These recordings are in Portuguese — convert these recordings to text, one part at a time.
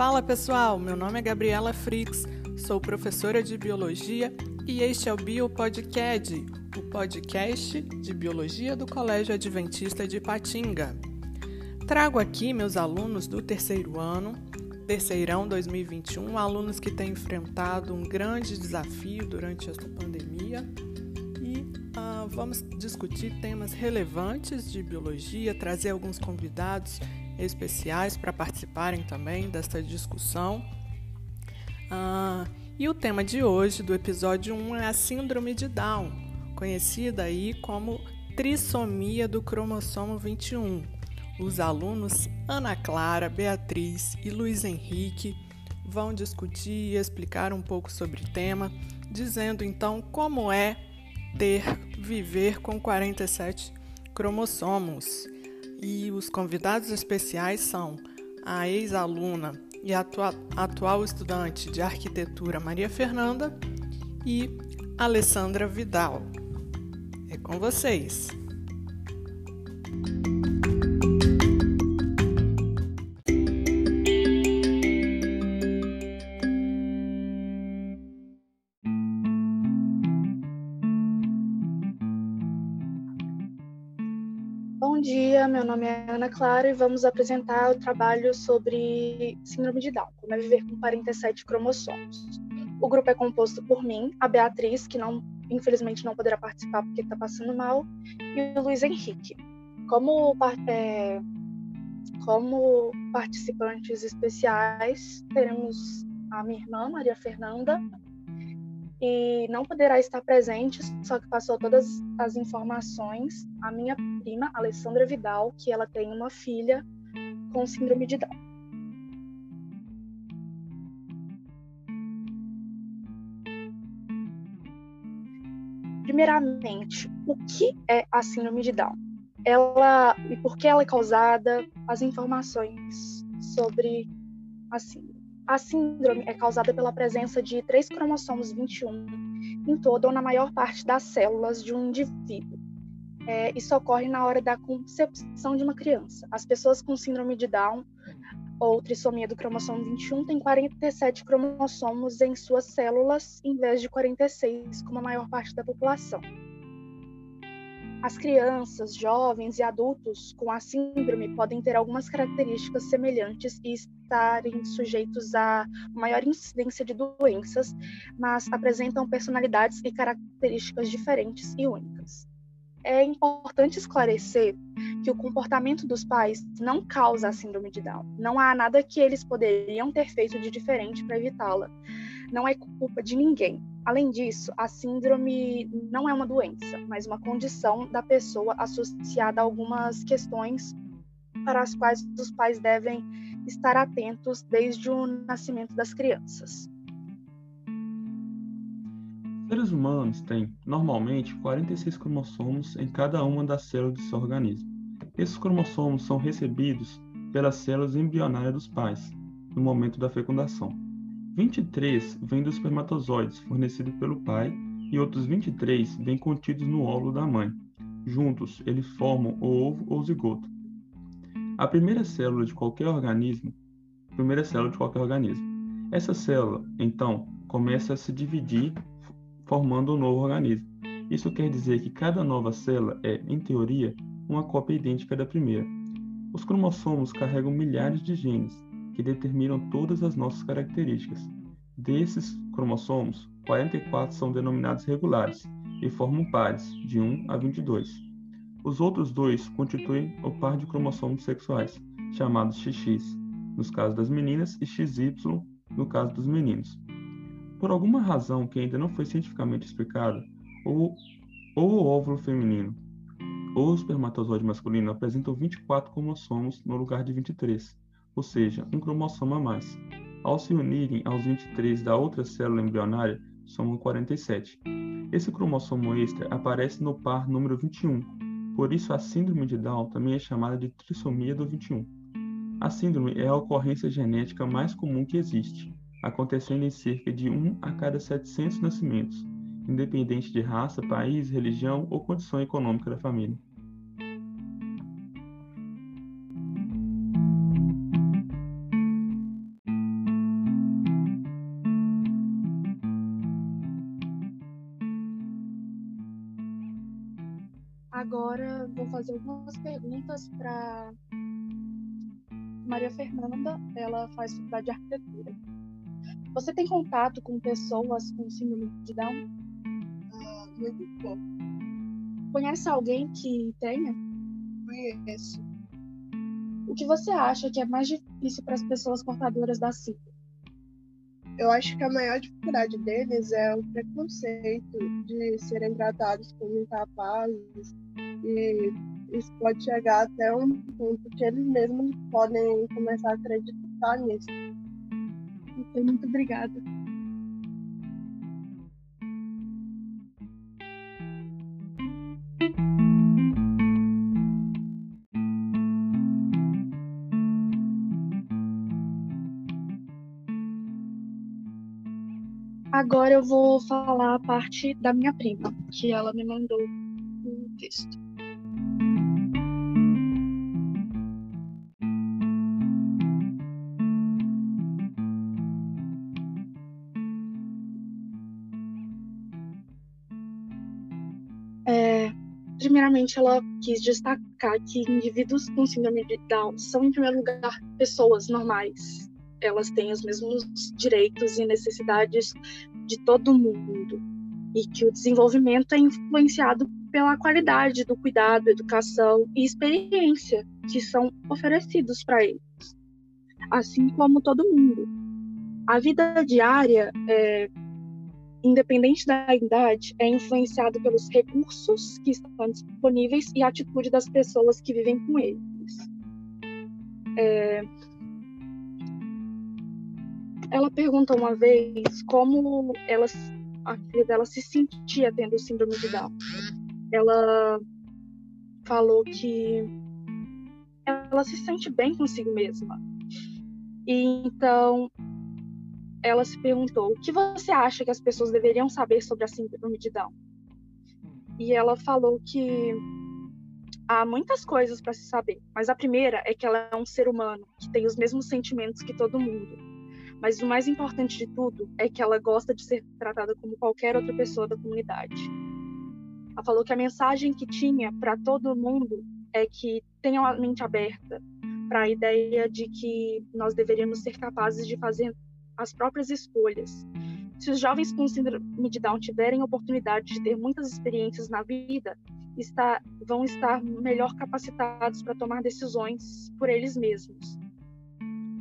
Fala pessoal, meu nome é Gabriela Frix, sou professora de biologia e este é o BioPodcast, o podcast de biologia do Colégio Adventista de Patinga. Trago aqui meus alunos do terceiro ano, terceirão 2021, alunos que têm enfrentado um grande desafio durante esta pandemia e uh, vamos discutir temas relevantes de biologia, trazer alguns convidados especiais para participarem também desta discussão. Ah, e o tema de hoje, do episódio 1, é a Síndrome de Down, conhecida aí como trissomia do cromossomo 21. Os alunos Ana Clara, Beatriz e Luiz Henrique vão discutir e explicar um pouco sobre o tema, dizendo então como é ter, viver com 47 cromossomos. E os convidados especiais são a ex-aluna e atua atual estudante de arquitetura Maria Fernanda e Alessandra Vidal. É com vocês. Meu nome é Ana Clara e vamos apresentar o trabalho sobre Síndrome de Down, como é viver com 47 cromossomos. O grupo é composto por mim, a Beatriz, que não, infelizmente não poderá participar porque está passando mal, e o Luiz Henrique. Como, é, como participantes especiais, teremos a minha irmã, Maria Fernanda, e não poderá estar presente, só que passou todas as informações a minha prima, Alessandra Vidal, que ela tem uma filha com síndrome de Down. Primeiramente, o que é a síndrome de Down? Ela e por que ela é causada? As informações sobre a síndrome. A síndrome é causada pela presença de três cromossomos 21 em toda ou na maior parte das células de um indivíduo. É, isso ocorre na hora da concepção de uma criança. As pessoas com síndrome de Down ou trissomia do cromossomo 21 têm 47 cromossomos em suas células, em vez de 46, como a maior parte da população. As crianças, jovens e adultos com a síndrome podem ter algumas características semelhantes e estarem sujeitos a maior incidência de doenças, mas apresentam personalidades e características diferentes e únicas. É importante esclarecer que o comportamento dos pais não causa a síndrome de Down. Não há nada que eles poderiam ter feito de diferente para evitá-la. Não é culpa de ninguém. Além disso, a síndrome não é uma doença, mas uma condição da pessoa associada a algumas questões para as quais os pais devem estar atentos desde o nascimento das crianças. Seres humanos têm, normalmente, 46 cromossomos em cada uma das células do seu organismo. Esses cromossomos são recebidos pelas células embrionárias dos pais, no momento da fecundação. 23 vêm dos espermatozoides fornecidos pelo pai e outros 23 vêm contidos no óvulo da mãe. Juntos, eles formam o ovo ou zigoto. A primeira célula de qualquer organismo, primeira célula de qualquer organismo. Essa célula, então, começa a se dividir, formando um novo organismo. Isso quer dizer que cada nova célula é, em teoria, uma cópia idêntica da primeira. Os cromossomos carregam milhares de genes, que determinam todas as nossas características. Desses cromossomos, 44 são denominados regulares e formam pares, de 1 a 22. Os outros dois constituem o par de cromossomos sexuais, chamados XX, nos casos das meninas, e XY, no caso dos meninos. Por alguma razão que ainda não foi cientificamente explicada, ou, ou o óvulo feminino ou o espermatozoide masculino apresentam 24 cromossomos no lugar de 23, ou seja, um cromossomo a mais. Ao se unirem aos 23 da outra célula embrionária, somam 47. Esse cromossomo extra aparece no par número 21, por isso a síndrome de Down também é chamada de trissomia do 21. A síndrome é a ocorrência genética mais comum que existe, acontecendo em cerca de 1 a cada 700 nascimentos, independente de raça, país, religião ou condição econômica da família. Fazer algumas perguntas para Maria Fernanda. Ela faz faculdade de arquitetura. Você tem contato com pessoas com síndrome de Down? Ah, muito pouco. Conhece alguém que tenha? Conheço. O que você acha que é mais difícil para as pessoas portadoras da síndrome? Eu acho que a maior dificuldade deles é o preconceito de serem tratados como incapazes e isso pode chegar até um ponto que eles mesmos podem começar a acreditar nisso. Muito obrigada. Agora eu vou falar a parte da minha prima, que ela me mandou o texto. Primeiramente, ela quis destacar que indivíduos com síndrome de Down são, em primeiro lugar, pessoas normais. Elas têm os mesmos direitos e necessidades de todo mundo e que o desenvolvimento é influenciado pela qualidade do cuidado, educação e experiência que são oferecidos para eles, assim como todo mundo. A vida diária, é, independente da idade, é influenciada pelos recursos que estão disponíveis e a atitude das pessoas que vivem com eles. É, ela pergunta uma vez como ela, a filha dela se sentia tendo síndrome de Down. Ela falou que ela se sente bem consigo mesma. E então ela se perguntou: o que você acha que as pessoas deveriam saber sobre a síndrome de Down? E ela falou que há muitas coisas para se saber, mas a primeira é que ela é um ser humano que tem os mesmos sentimentos que todo mundo mas o mais importante de tudo é que ela gosta de ser tratada como qualquer outra pessoa da comunidade. Ela falou que a mensagem que tinha para todo mundo é que tenham a mente aberta para a ideia de que nós deveríamos ser capazes de fazer as próprias escolhas. Se os jovens com síndrome de Down tiverem oportunidade de ter muitas experiências na vida, está, vão estar melhor capacitados para tomar decisões por eles mesmos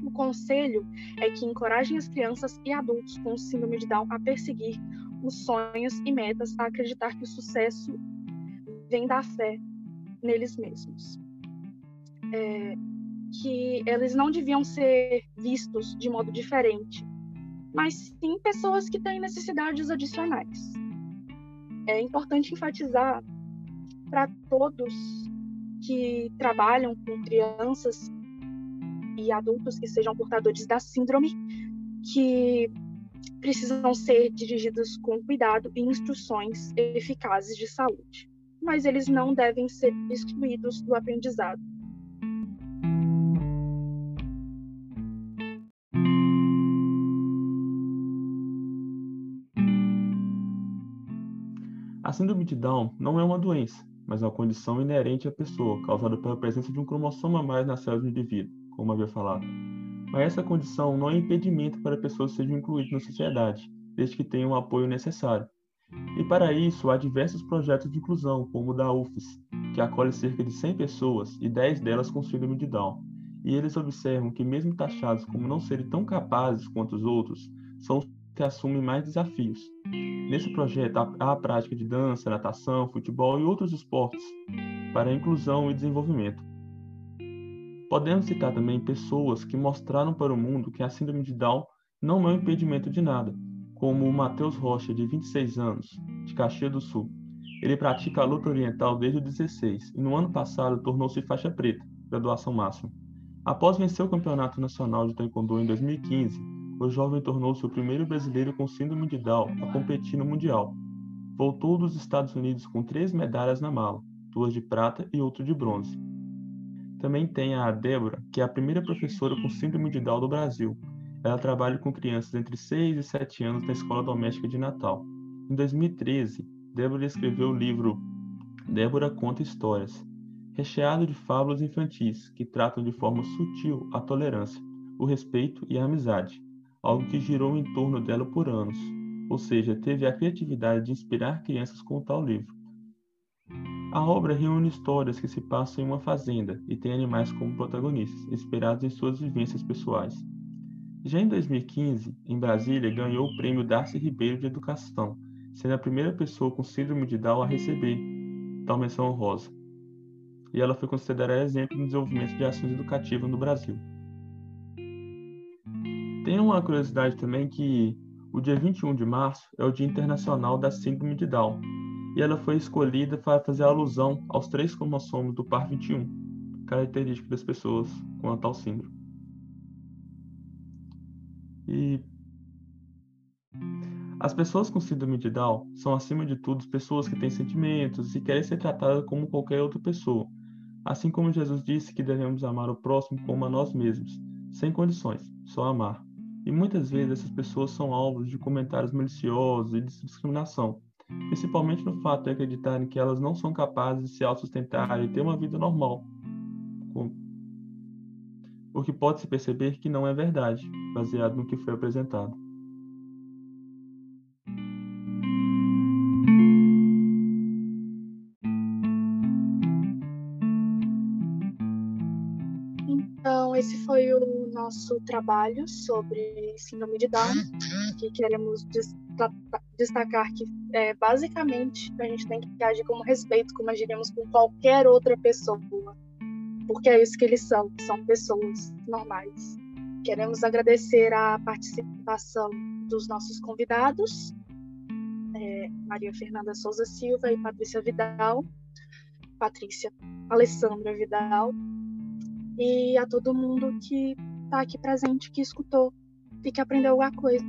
o conselho é que encorajem as crianças e adultos com síndrome de Down a perseguir os sonhos e metas, a acreditar que o sucesso vem da fé neles mesmos. É, que eles não deviam ser vistos de modo diferente, mas sim pessoas que têm necessidades adicionais. É importante enfatizar para todos que trabalham com crianças e adultos que sejam portadores da síndrome, que precisam ser dirigidos com cuidado e instruções eficazes de saúde, mas eles não devem ser excluídos do aprendizado. A síndrome de Down não é uma doença, mas uma condição inerente à pessoa, causada pela presença de um cromossomo a mais na célula do indivíduo como havia falado. Mas essa condição não é impedimento para pessoas sejam incluídas na sociedade, desde que tenham o apoio necessário. E para isso, há diversos projetos de inclusão, como o da UFES, que acolhe cerca de 100 pessoas e 10 delas com síndrome de Down. E eles observam que, mesmo taxados como não serem tão capazes quanto os outros, são que assumem mais desafios. Nesse projeto, há a prática de dança, natação, futebol e outros esportes para inclusão e desenvolvimento. Podemos citar também pessoas que mostraram para o mundo que a síndrome de Down não é um impedimento de nada, como o Matheus Rocha, de 26 anos, de Caxias do Sul. Ele pratica a luta oriental desde os 16 e no ano passado tornou-se faixa preta, graduação máxima. Após vencer o Campeonato Nacional de Taekwondo em 2015, o jovem tornou-se o primeiro brasileiro com síndrome de Down a competir no Mundial. Voltou dos Estados Unidos com três medalhas na mala, duas de prata e outra de bronze. Também tem a Débora, que é a primeira professora com síndrome de Down do Brasil. Ela trabalha com crianças entre 6 e 7 anos na escola doméstica de Natal. Em 2013, Débora escreveu o livro Débora conta histórias, recheado de fábulas infantis que tratam de forma sutil a tolerância, o respeito e a amizade, algo que girou em torno dela por anos, ou seja, teve a criatividade de inspirar crianças com tal livro. A obra reúne histórias que se passam em uma fazenda e tem animais como protagonistas, inspirados em suas vivências pessoais. Já em 2015, em Brasília, ganhou o prêmio Darcy Ribeiro de Educação, sendo a primeira pessoa com síndrome de Down a receber tal menção honrosa. E ela foi considerada exemplo no desenvolvimento de ações educativas no Brasil. Tem uma curiosidade também que o dia 21 de março é o Dia Internacional da Síndrome de Down, e ela foi escolhida para fazer alusão aos três cromossomos do par 21, característico das pessoas com a tal síndrome. E as pessoas com síndrome de Down são, acima de tudo, pessoas que têm sentimentos e querem ser tratadas como qualquer outra pessoa, assim como Jesus disse que devemos amar o próximo como a nós mesmos, sem condições, só amar. E muitas vezes essas pessoas são alvos de comentários maliciosos e de discriminação, principalmente no fato de acreditarem que elas não são capazes de se autossustentar e ter uma vida normal. O que pode-se perceber que não é verdade, baseado no que foi apresentado. Foi o nosso trabalho sobre síndrome de Down, que queremos destacar que, é, basicamente, a gente tem que agir com respeito, como agiríamos com qualquer outra pessoa, porque é isso que eles são, são pessoas normais. Queremos agradecer a participação dos nossos convidados, é, Maria Fernanda Souza Silva e Patrícia Vidal, Patrícia Alessandra Vidal, e a todo mundo que está aqui presente, que escutou e que aprendeu alguma coisa.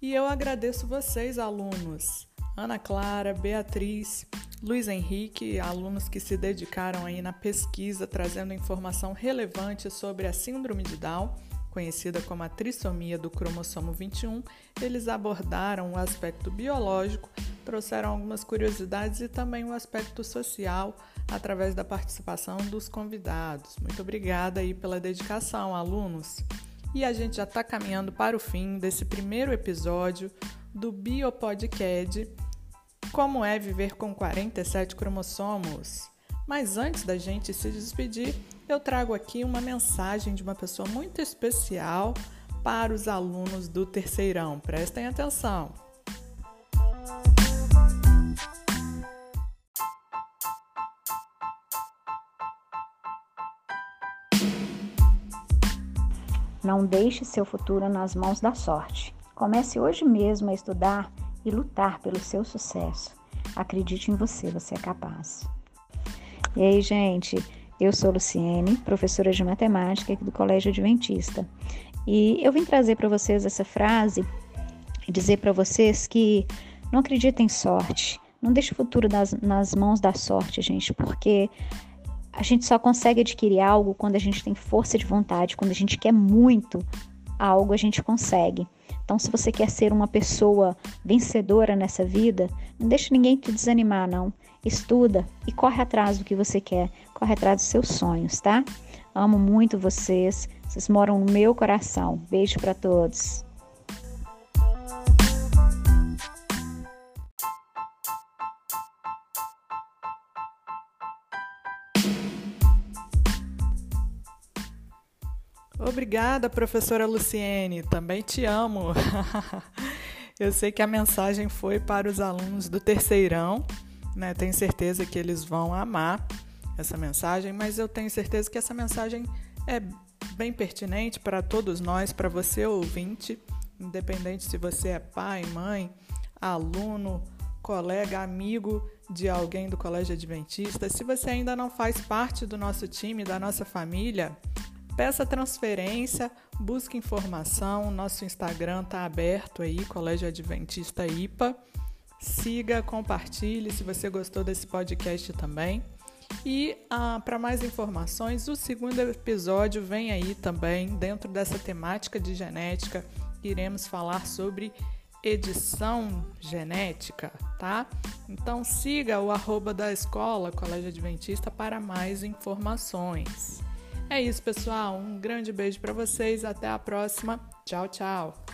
E eu agradeço vocês, alunos. Ana Clara, Beatriz, Luiz Henrique, alunos que se dedicaram aí na pesquisa, trazendo informação relevante sobre a síndrome de Down, conhecida como a trissomia do cromossomo 21. Eles abordaram o aspecto biológico, trouxeram algumas curiosidades e também o aspecto social através da participação dos convidados. Muito obrigada aí pela dedicação, alunos. E a gente já está caminhando para o fim desse primeiro episódio do Biopodcast como é viver com 47 cromossomos? Mas antes da gente se despedir, eu trago aqui uma mensagem de uma pessoa muito especial para os alunos do terceirão. Prestem atenção. Não deixe seu futuro nas mãos da sorte. Comece hoje mesmo a estudar e lutar pelo seu sucesso. Acredite em você, você é capaz. E aí, gente, eu sou Luciene, professora de matemática aqui do Colégio Adventista. E eu vim trazer para vocês essa frase e dizer para vocês que não acreditem em sorte. Não deixe o futuro nas, nas mãos da sorte, gente, porque a gente só consegue adquirir algo quando a gente tem força de vontade, quando a gente quer muito algo, a gente consegue. Então, se você quer ser uma pessoa vencedora nessa vida, não deixe ninguém te desanimar, não. Estuda e corre atrás do que você quer, corre atrás dos seus sonhos, tá? Amo muito vocês, vocês moram no meu coração. Beijo para todos. Obrigada, professora Luciene. Também te amo. Eu sei que a mensagem foi para os alunos do terceirão, né? Tenho certeza que eles vão amar essa mensagem, mas eu tenho certeza que essa mensagem é bem pertinente para todos nós, para você ouvinte, independente se você é pai, mãe, aluno, colega, amigo de alguém do Colégio Adventista. Se você ainda não faz parte do nosso time, da nossa família, Peça transferência, busque informação, nosso Instagram está aberto aí, Colégio Adventista IPA. Siga, compartilhe se você gostou desse podcast também. E ah, para mais informações, o segundo episódio vem aí também, dentro dessa temática de genética. Iremos falar sobre edição genética, tá? Então siga o arroba da escola Colégio Adventista para mais informações. É isso, pessoal. Um grande beijo para vocês. Até a próxima. Tchau, tchau.